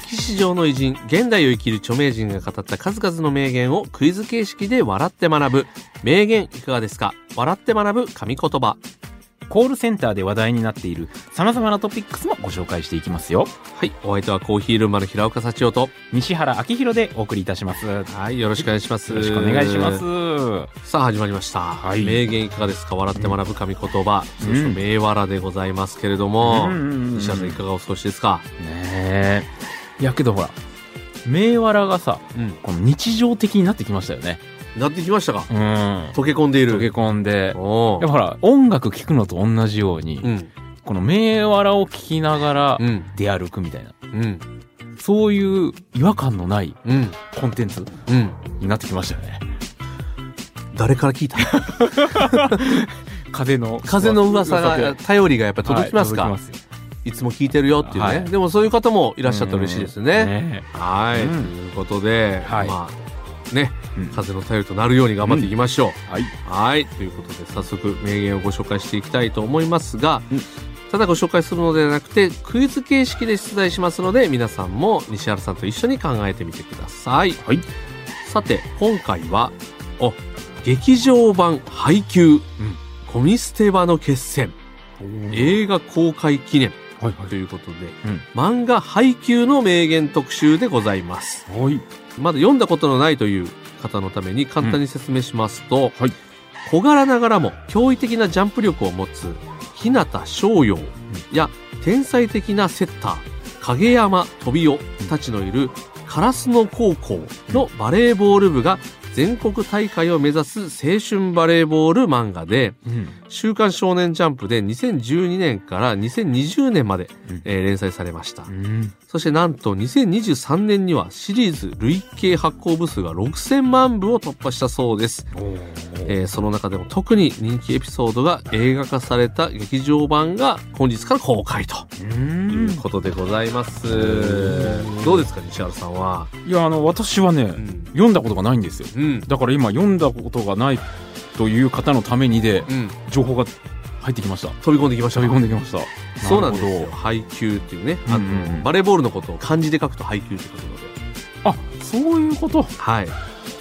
歴史上の偉人現代を生きる著名人が語った数々の名言をクイズ形式で笑って学ぶ。名言いかがですか？笑って学ぶ神言葉。コールセンターで話題になっている様々なトピックスもご紹介していきますよ。はい。お相手はコーヒールンマの平岡幸男と。西原明宏でお送りいたします。よはいよろしくお願いします。ろしくお願いします。さあ始まりました、はい。名言いかがですか？笑って学ぶ神言葉、うん。通称名笑でございますけれども、うん。西原さんいかがお過ごしですか？ねえ。いやけどほら、名笑がさ、うん。この日常的になってきましたよね。なってきましたか。うん。溶け込んでいる。溶け込んで。やっぱほら、音楽聴くのと同じように、うん。この名笑を聞きながらうん。出歩くみたいな、うん。そういう違和感のないうん。コンテンツうん。になってきましたよね。誰から聞いた？風の。風の噂が頼りがやっぱり届きますか、はい届きますよいつも聞いてるよっていうね、はい。でもそういう方もいらっしゃったら嬉しいですね。ね。はい、うん。ということで、はい。まあね、うん。風の頼りとなるように頑張っていきましょう。はい。はい、ということで早速名言をご紹介していきたいと思いますが、うん。ただご紹介するのではなくてクイズ形式で出題しますので皆さんも西原さんと一緒に考えてみてください。はい。さて今回はお劇場版配給、ゴミ捨て場の決戦。映画公開記念はいということで、うん漫画配給の名言特集でございます。はい。まだ読んだことのないという方のために簡単に説明しますと、はい小柄ながらも驚異的なジャンプ力を持つ日向翔陽や天才的なセッター影山飛雄たちのいる烏野高校のバレーボール部が全国大会を目指す青春バレーボール漫画でうん。「週刊少年ジャンプ」で2012年から2020年まで、うんえー連載されました。うん。そしてなんと2023年にはシリーズ累計発行部数が6000万部を突破したそうです。えーその中でも特に人気エピソードが映画化された劇場版が本日から公開とう。いうんことでございます。んどうですか西原さんは？いや、あの、私はね、うん。読んだことがないんですよ。うん。だから今、読んだことがないという方のためにで、うん。情報が入ってきました。飛び込んできました飛かび込んできました。そうなんですよ。配球っていうね。あと、うんうんうんバレーボールのことを漢字で書くと配球ってことなので。ど。あ、そういうこと？はい。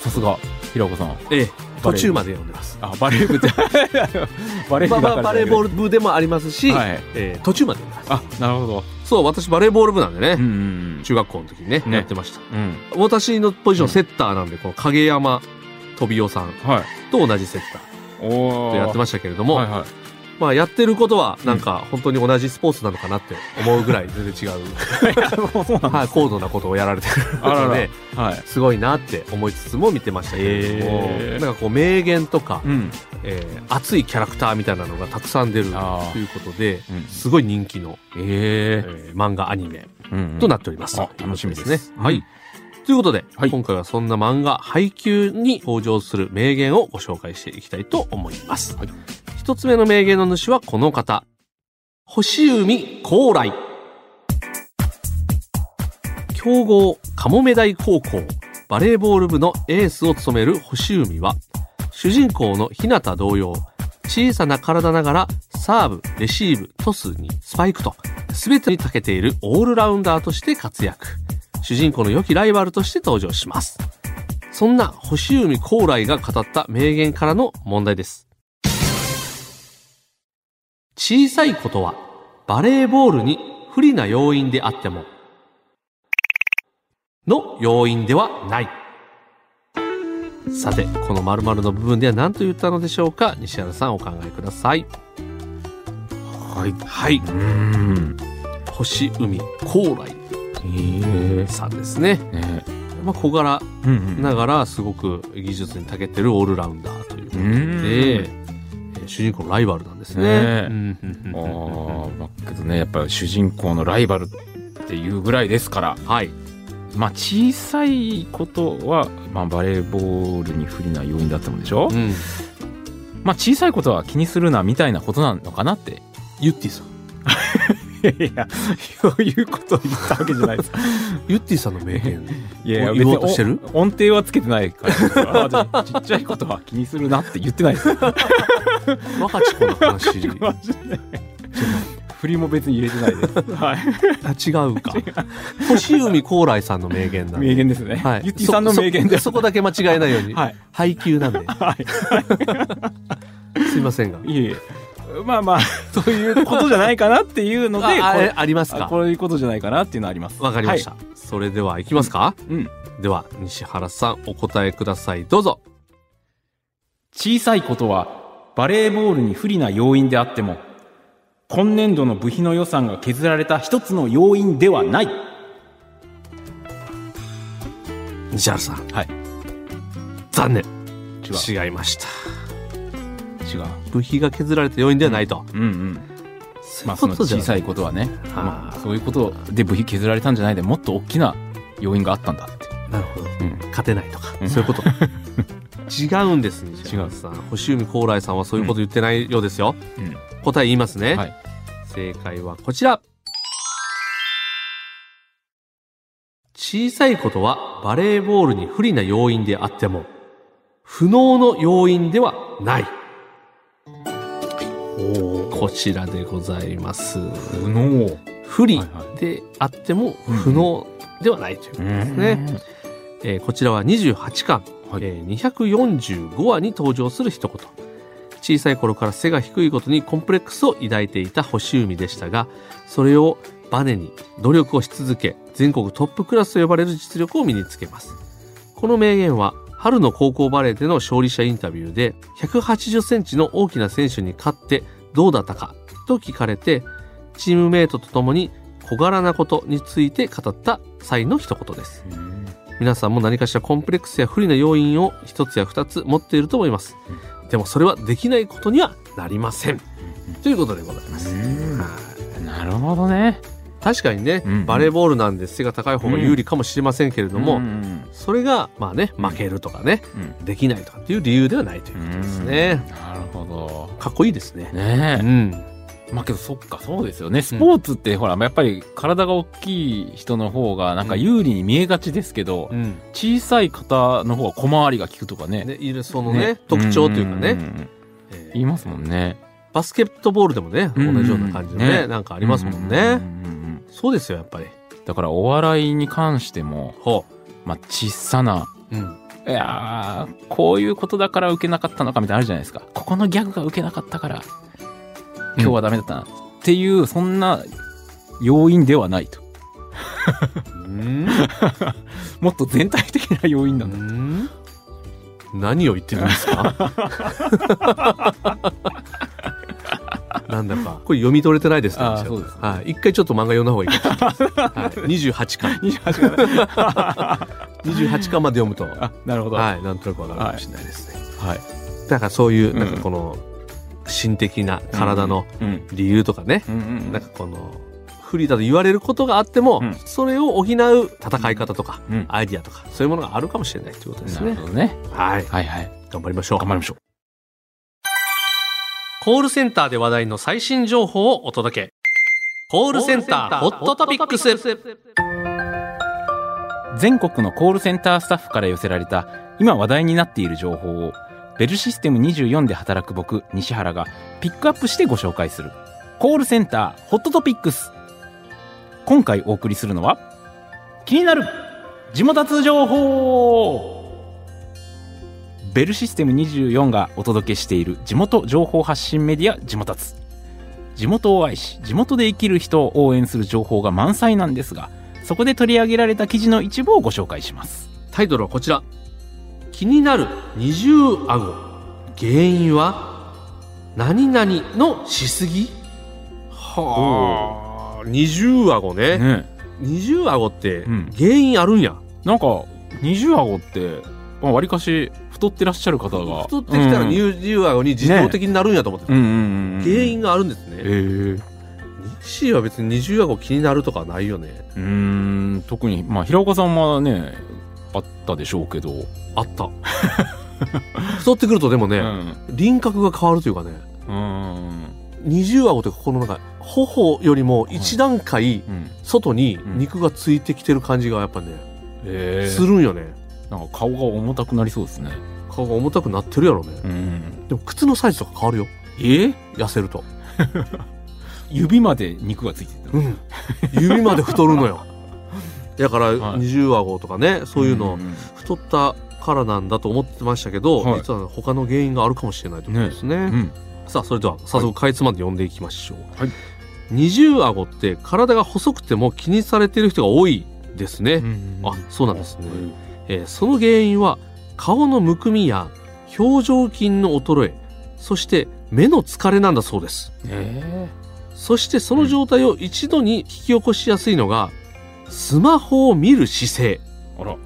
さすが、平岡さん。ええ、途中まで読んでます。あ、バレー部って。バレーまあまあ、バレーボール部でもありますし、はい。ええ途中まで読んでます。あ、なるほど。そう、私バレーボール部なんでね。うんうん中学校の時にね、ねやってました。うん。私のポジションセッターなんで、この影山飛雄さん。と同じセッター。とやってましたけれども、はいはい。まあやってることはなんか本当に同じスポーツなのかなって思うぐらい全然違う、高度なことをやられてるので、はい。すごいなって思いつつも見てましたけれども、へーなんかこう名言とか、うん。えー熱いキャラクターみたいなのがたくさん出るということで、うんすごい人気の、ええー漫画アニメえうんとなっております。あ楽しみですね。はい。ということで、はい今回はそんな漫画配給に登場する名言をご紹介していきたいと思います。はい一つ目の名言の主はこの方。星海高来。強豪カモメ大高校バレーボール部のエースを務める星海は、主人公の日向同様、小さな体ながらサーブ、レシーブ、トスにスパイクと、全てに長けているオールラウンダーとして活躍。主人公の良きライバルとして登場します。そんな星海高来が語った名言からの問題です。小さいことはバレーボールに不利な要因であっても、の要因ではない。さて、この〇〇の部分では何と言ったのでしょうか？西原さんお考えください。はい。はい。うん。星海高来ええさんですね。ねまあ、小柄。ながらすごく技術に長けてるオールラウンダーということで、主人公のライバルなんですね。ねあうんあ、まあ、けどね、やっぱり主人公のライバルっていうぐらいですから、はい。まあ小さいことは、まあ、バレーボールに不利な要因だったもんでしょ、うん。まあ小さいことは気にするなみたいなことなのかなってユッティさん。いやそういうことを言ったわけじゃないですユッティさんの名言。いやいや言おうとしてる？お音程はつけてないから ちっちゃいことは気にするなって言ってないです若ち子の話。マジで振りも別に入れてないですはいあ違うか。星海高麗さんの名言なんで。名言ですね、はい。ゆってぃさんの名言でそこだけ間違えないように。はい配給なんで。はい すいませんが。いえいえまあまあ そういうことじゃないかなっていうのであこれあありますか。あこういうことじゃないかなっていうのはありますわかりました。それでは行きますか。はいうんでは、西原さん、お答えください。どうぞ。小さいことはバレーボールに不利な要因であっても今年度の部費の予算が削られた一つの要因ではない西原さん。はい残念。違いました。違う部費が削られた要因ではないと。うんうんまあその小さいことはね、はあまあ、そういうことで部費削られたんじゃないでもっと大きな要因があったんだってなるほど。うん勝てないとか、うんそういうこと。違うんです、西原さん。星海高麗さんはそういうこと言ってないようですよ。うん答え言いますね。はい正解はこちら。小さいことはバレーボールに不利な要因であっても、不能の要因ではない。こちらでございます。不能不利であっても不能ではないということですね。えーこちらは28巻、はいえー245話に登場する一言。小さい頃から背が低いことにコンプレックスを抱いていた星海でしたが、それをバネに努力をし続け、全国トップクラスと呼ばれる実力を身につけます。この名言は、春の高校バレーでの勝利者インタビューで、180センチの大きな選手に勝ってどうだったかと聞かれて、チームメイトと共に小柄なことについて語った際の一言です。皆さんも何かしらコンプレックスや不利な要因を一つや二つ持っていると思います。でもそれはできないことにはなりません。ということでございます。はいなるほどね確かにね、うんバレーボールなんで背が高い方が有利かもしれませんけれども、うんそれがまあね負けるとかね、うん。できないとかっていう理由ではないということですね。なるほかっこいいですね。どねえ。うん。まあけどそっかそうですよね。スポーツってほらやっぱり体が大きい人の方がなんか有利に見えがちですけど、うん。小さい方の方が小回りが効くとかね。ね、いるそのね特徴というかね、んんん。えー。言いますもんね。バスケットボールでもね、うん同じような感じのね、ね。なんかありますもんね。うんうんうんうんそうですよ、やっぱり。だからお笑いに関してもほまあ小さなう。うん。いやーこういうことだから受けなかったのかみたいなのあるじゃないですか。ここのギャグが受けなかったから今日はダメだったな、っていうそんな要因ではないと。うん。もっと全体的な要因なんだ、ん。何を言ってるんですか？なんだか、これ読み取れてないですね。そうですねはい。一回ちょっと漫画読んだ方がいいかもしれない。はい。28巻。28が28巻まで読むと、あなるほどははい。なんとなくわかるかもしれないですね。い、だからそういう、うんなんかこの、心的な体のうん理由とかね、うんうんなんかこの、不利だと言われることがあっても、うんそれを補う戦い方とか、うんアイディアとか、そういうものがあるかもしれないということですなるね。ほどねはい。はいはい頑張りましょう。頑張りましょうコールセンターで話題の最新情報をお届け。コールセンターホットトピックス。全国のコールセンタースタッフから寄せられた今話題になっている情報をベルシステム24で働く僕西原がピックアップしてご紹介するコールセンターホットトピックス今回お送りするのは気になる地元通情報ベルシステム24がお届けしている地元情報発信メディア地元つ地元を愛し地元で生きる人を応援する情報が満載なんですがそこで取り上げられた記事の一部をご紹介しますタイトルはこちら。気になる二重顎。原因は何々のしすぎ？はあ。二重顎ね。ね二重顎ってうん原因あるんや。なんか二重顎ってまあわりかし太ってらっしゃる方が。太ってきたらうん。二重顎に自動的になるんやと思ってた。うんうんうんうん。原因があるんですね。ええ。C は別に二重顎気になるとかないよね。うーん。特にまあ平岡さんはねあったでしょうけど、あった。太ってくるとでもね、うん。輪郭が変わるというかね、うん。二重顎というかこのなんか、頬よりも一段階うん。外にうん肉がついてきてる感じがやっぱね、え。するんよね。なんか顔が重たくなりそうですね顔が重たくなってるやろね。うんでも靴のサイズとか変わるよ。え？ー痩せると。指まで肉がついてるうん。指まで太るのよ。だから、はい二重顎とかね、そういうの、んん太ったからなんだと思ってましたけど、はい実は他の原因があるかもしれないということですね。うんさあ、それでは早速かいつまんで読んでいきましょう。はい二重顎って体が細くても気にされている人が多いですね。あ、そうなんですね。えーその原因は顔のむくみや表情筋の衰え、そして目の疲れなんだそうです。えそしてその状態を一度に引き起こしやすいのが、スマホを見る姿勢。ー、あら。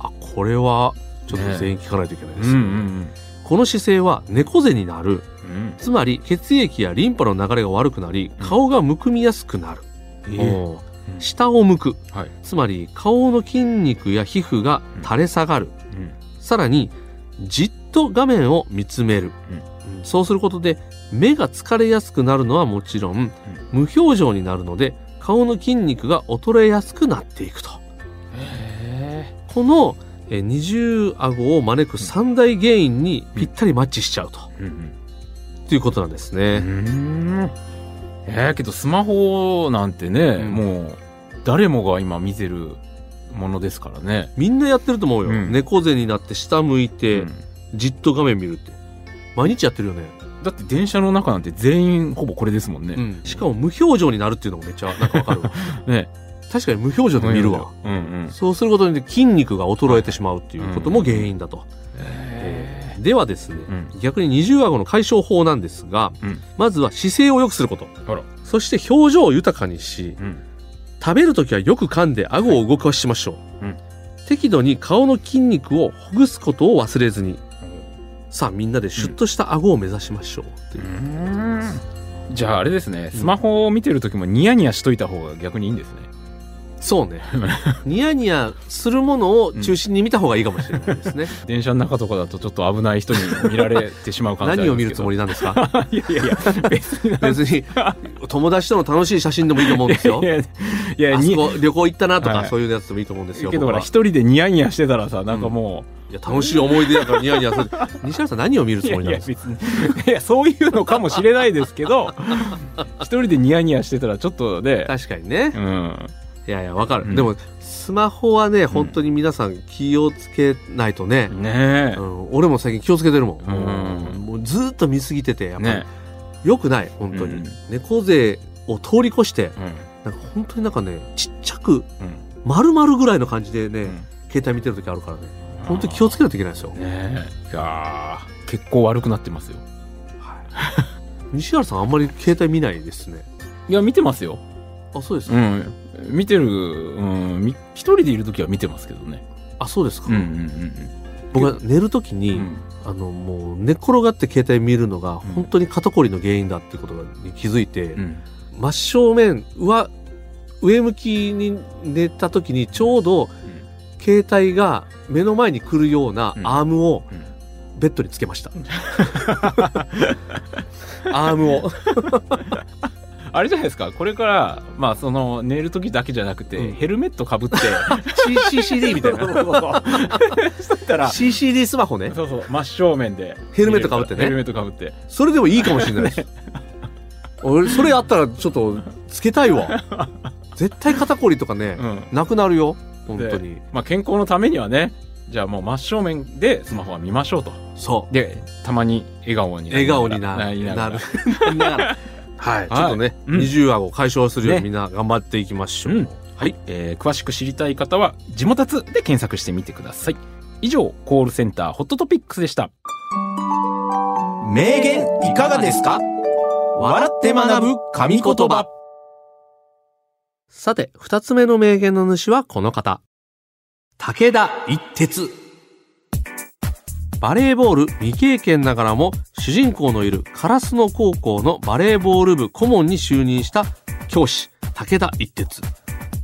あ、これはちょっと全員聞かないといけないです、うんうんこの姿勢は猫背になる。うん。つまり血液やリンパの流れが悪くなり、うん。顔がむくみやすくなる。えー下を向く。はいつまり顔の筋肉や皮膚が垂れ下がる。うんさらに、じっと画面を見つめる。うんそうすることで、目が疲れやすくなるのはもちろん、無表情になるので、顔の筋肉が衰えやすくなっていくと。へこのえー二重顎を招く三大原因にぴったりマッチしちゃうと。ということなんですうね。んえー、けどスマホなんてね、うんもう誰もが今見てるものですからね。みんなやってると思うよ。うん猫背になって下向いて、うんじっと画面見るって。毎日やってるよね。だって電車の中なんて全員ほぼこれですもんね。うん。しかも無表情になるっていうのもめっちゃなんかわかるわ。ね。確かに無表情で見るわ。うんうん。そうすることによって筋肉が衰えてしまうっていうことも原因だと。えではですね、うん逆に二重顎の解消法なんですが、うんまずは姿勢を良くすること。そして表情を豊かにし、うん。食べるときはよく噛んで顎を動かしましょう。うん適度に顔の筋肉をほぐすことを忘れずに。さあみんなでシュッとした顎を目指しましょうっていう。じゃああれですね、スマホを見てる時もニヤニヤしといた方が逆にいいんですね。そうね。ニヤニヤするものを中心に見た方がいいかもしれないですね。電車の中とかだとちょっと危ない人に見られてしまう可能性何を見るつもりりなんですか？いやいやいや、別に。友達との楽しい写真でもいいと思うんですよい。やいや、旅行行ったなとか、はいそういうやつでもいいと思うんですよ。けどほら、一人でニヤニヤしてたらさ、なんかもいや楽しい思い出だからニヤニヤする。西原さん何を見るう、つもりなんですか？いや、そういうのかもしれないですけど、一人でニヤニヤしてたらちょっとね、確かにねう。ん。いやいや、わかる。うんでも、スマホはね、本当に皆さん気をつけないとね。ねうん、俺も最近気をつけてるもん。うんもうずーっと見すぎてて、やえ。っぱりね良くない、本当に。うん猫背を通り越して、え。なんか本当になんかね、ちっちゃく、うん。丸々ぐらいの感じでね、うん携帯見てる時あるからね。本当に気をつけないといけないですよ。ねえ。いやー結構悪くなってますよ。はい。西原さんあんまり携帯見ないですね。いや、見てますよ。あ、そうですか。うん。見てる、うん。み一人でいるときは見てますけどね。あ、そうですか。うんうん僕は寝る時に、うんうん。あの、もう寝っ転がって携帯見るのが本当に肩こりの原因だっていうことに気づいて、うん。真正面、上、上向きに寝た時にちょうど携帯が目の前に来るようなうんアームをうんベッドにつけました。アームを。あれじゃないですか、これから、まあ、その、寝るときだけじゃなくて、うんヘルメットかぶって、CCD みたいな。そしたら、CCD スマホね。そうそう、真正面で。ヘルメットかぶってねヘルメットかぶって。それでもいいかもしれないです。俺、それあったらちょっとつけたいわ。絶対肩こりとかね、うん。なくなるよ。本当に。まあ、健康のためにはね、じゃあもう真正面でスマホは見ましょうと。そう。で、たまに笑顔に笑顔にななりながらなる。はい。ちょっとね、うん二重顎を解消するようにねみんな頑張っていきましょう。うんはい、えー詳しく知りたい方は、地元つで検索してみてください。以上、コールセンターホットトピックスでした。名言いかがですか？笑って学ぶ神言葉さて、二つ目の名言の主はこの方。武田一徹。バレーボール未経験ながらも主人公のいる烏野高校のバレーボール部顧問に就任した教師、武田一徹。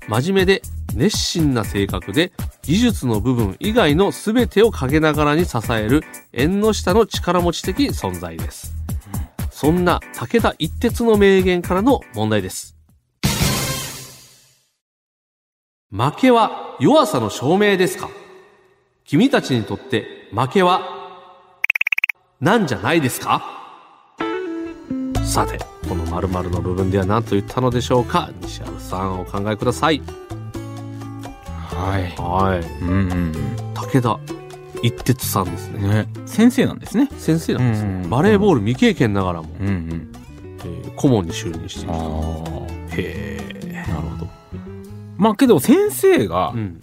真面目で熱心な性格で技術の部分以外の全てを陰ながらに支える縁の下の力持ち的存在です。そんな武田一徹の名言からの問題です。負けは弱さの証明ですか？君たちにとって負けはなんじゃないですか？さて、この〇〇の部分では何と言ったのでしょうか？西原さんお考えください。はい。はい。うんうん武田一徹さんですうん。ね。ね。先生なんですね。先生なんですね。うんバレーボール未経験ながらも、うんうん。えー顧問に就任している。へえ。なるほど。まあけど先生がう、ん。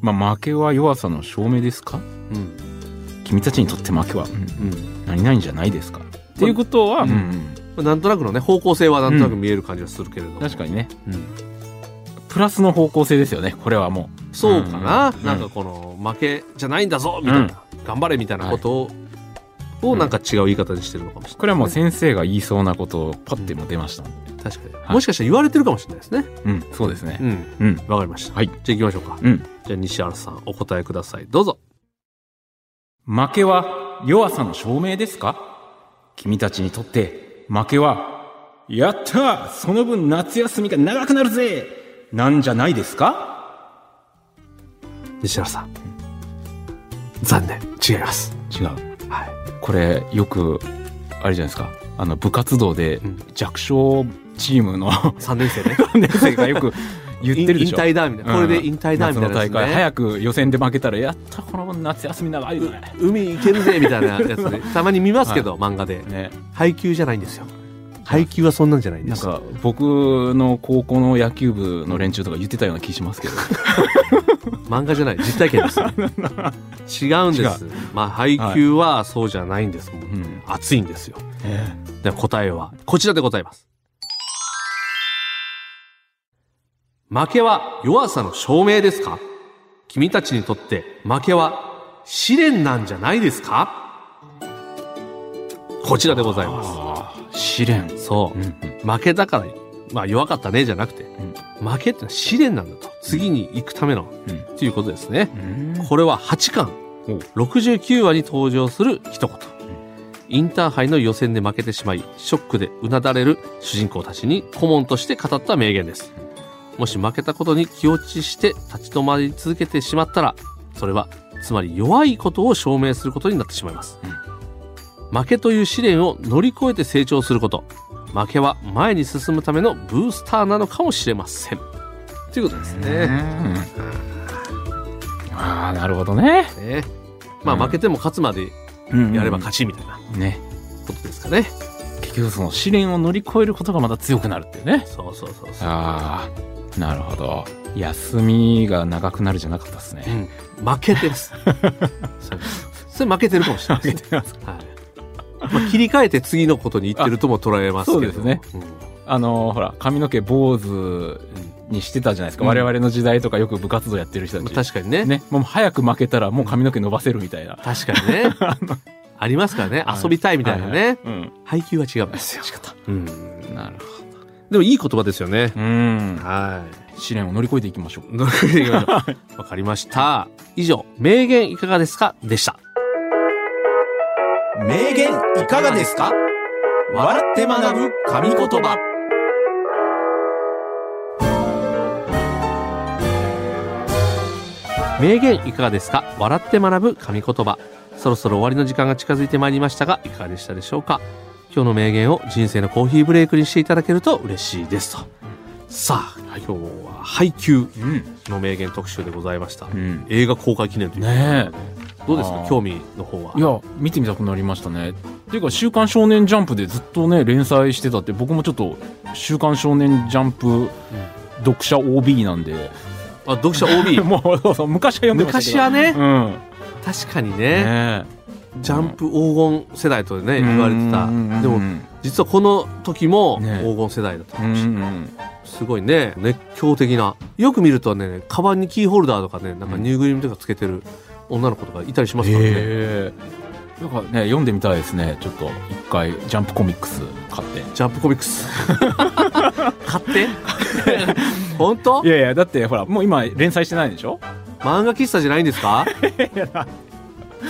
まあ負けは弱さの証明ですか？うん。君たちにとって負けは、うんうん。何々じゃないですか？っていうことは、うんうんなんとなくのね、方向性はなんとなく見える感じがするけれども。確かにね。うんプラスの方向性ですよね、これはもそうかな、うんなんかこの負けじゃないんだぞみたいな、頑張れみたいなことを,、をなんか違う言い方にしてるのかもしれない、う。これはもう先生が言いそうなことをパッても出ました。確かに、はいもしかしたら言われてるかもしれないですねうん、そうですねう。んうん。わかりました、はいじゃあ行きましょうか、うん。じゃあ西原さんお答えください。どうぞ。負けは弱さの証明ですか？君たちにとって負けは、やったーその分夏休みが長くなるぜなんじゃないですか？西原さん。残念。違います。違う。はい。これ、よく、あれじゃないですか？あの、部活動でうん弱小チームの3年生ね。年生がよく言ってるでしょ。引退だみたいな、これで引退だみたいなね早く予選で負けたら、やった、この夏休み長いぜ。海行けるぜみたいなやつね。たまに見ますけど、漫画で。ね。配球じゃないんですよ。配球はそんなんじゃないんです。なんか、僕の高校の野球部の連中とか言ってたような気しますけど。漫画じゃない。実体験です 違うんです。まあ配球はそうじゃないんです。もううん。熱いんですよ。えでは答えは。こちらでございます負けは弱さの証明ですか？君たちにとって負けは試練なんじゃないですか？こちらでございまああ、試練。すそう。うんうん。負けだからまあ弱かったねじゃなくてん。負けってのは試練なんだと。次に行くためのうん。ということですね。うん。これは8巻。お69話に登場する一言。インターハイの予選で負けてしまい、ショックでうなだれる主人公たちに顧問として語った名言です。もし負けたことに気落ちして立ち止まり続けてしまったら、それは、つまり弱いことを証明することになってしまいます。負けという試練を乗り越えて成長すること。負けは前に進むためのブースターなのかもしれません。ということですうね。んああ、なるほどね。ねまあうん負けても勝つまでやれば勝ちみたいなね。ことですかね。結局その試練を乗り越えることがまた強くなるっていうね。そうそうそうそう。ああ、なるほど。休みが長くなるじゃなかったですね。うん、負けてま す。それ負けてるかもしれないです、ね。はい。まあ、切り替えて次のことに行ってるとも捉えますけど。そうですねうん。あのーほら、髪の毛坊主にしてたじゃないですか。うん我々の時代とかよく部活動やってる人まあたち。確かにねね。もう早く負けたらもう髪の毛伸ばせるみたいな。確かにね。ありますからね。はい遊びたいみたいなね。はいはいうん。配球は違うんですよ。うん。なるほでもいい言葉ですよね。ど。うん。は試練を乗り越えていきましょう。い。乗り越えていきましょうわかりました。以上、名言いかがですか？でした。名言いかがですか？笑って学ぶ神言葉名言いかがですか？笑って学ぶ神言葉。そろそろ終わりの時間が近づいてまいりましたが、いかがでしたでしょうか？今日の名言を人生のコーヒーブレイクにしていただけると嬉しいですと。さあ、今日は配給うん。の名言特集でございました。うん。映画公開記念という。ねどうですか？興味の方は。え。いや、見てみたくなりましたね。っていうか、週刊少年ジャンプでずっとね、連載してたって、僕もちょっと、週刊少年ジャンプ読者 OB なんで、あ、読者 OB。もう、そうそう、昔は読んでました。昔はね、うん。確かにね、ねジャンプ黄金世代とね、言われてた。でも、うん実はこの時もね。黄金世代だったかうんもしれない。うんすごいね、熱狂的な。よく見るとね、カバンにキーホルダーとかね、なんかぬいぐるみとかつけてる女の子とかいたりしますからね。へえ。なんかね読んでみたいですね。ちょっと一回ジャンプコミックス買って。ジャンプコミックス。買って？本当？いやいやだってほらもう今連載してないでしょ？漫画喫茶じゃないんですか？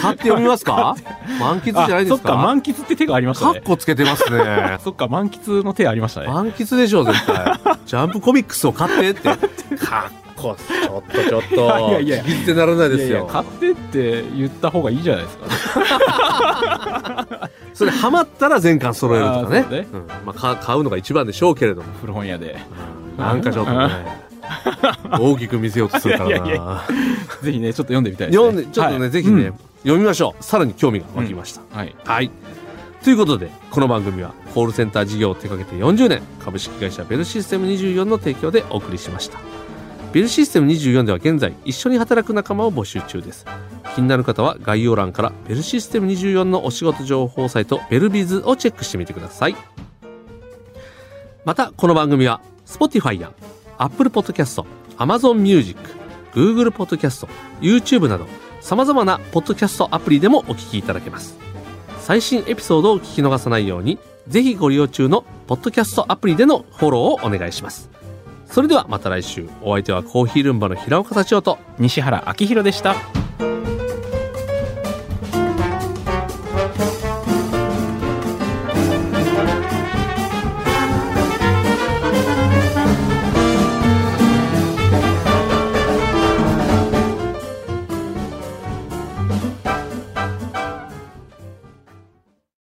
買って読みますか？満喫じゃないですあそっかか満喫って手がありましたカねッコつけてますね。そっか満喫の手ありましたね。満喫でしょ絶対。ジャンプコミックスを買ってって。かっこちょっとちょっと。いやいやいや。聞き捨てならないですいやいやよ買ってって言った方がいいじゃないですか。それハマったら全巻揃えるとかね。ね。うん。まあ、か買うのが一番でしょうけれども。古本屋で。なんかちょっとね。大きく見せようとするからな。いやいやいぜひねちょっと読んでみたいですね。読んでちょっとね、はい。ぜひね、うん読みましょうさらに興味が湧きました、はいはい。ということで、この番組はコールセンター事業を手掛けて40年、株式会社ベルシステム24の提供でお送りしました。ベルシステム24では現在、一緒に働く仲間を募集中です。気になる方は概要欄からベルシステム24のお仕事情報サイトベルビズをチェックしてみてください。また、この番組は Spotify や Apple Podcast、Amazon Music、Google Podcast、YouTube など様々なポッドキャストアプリでもお聞きいただけます。最新エピソードを聞き逃さないように、ぜひご利用中のポッドキャストアプリでのフォローをお願いします。それではまた来週、お相手はコーヒールンバの平岡幸男と、西原明宏でした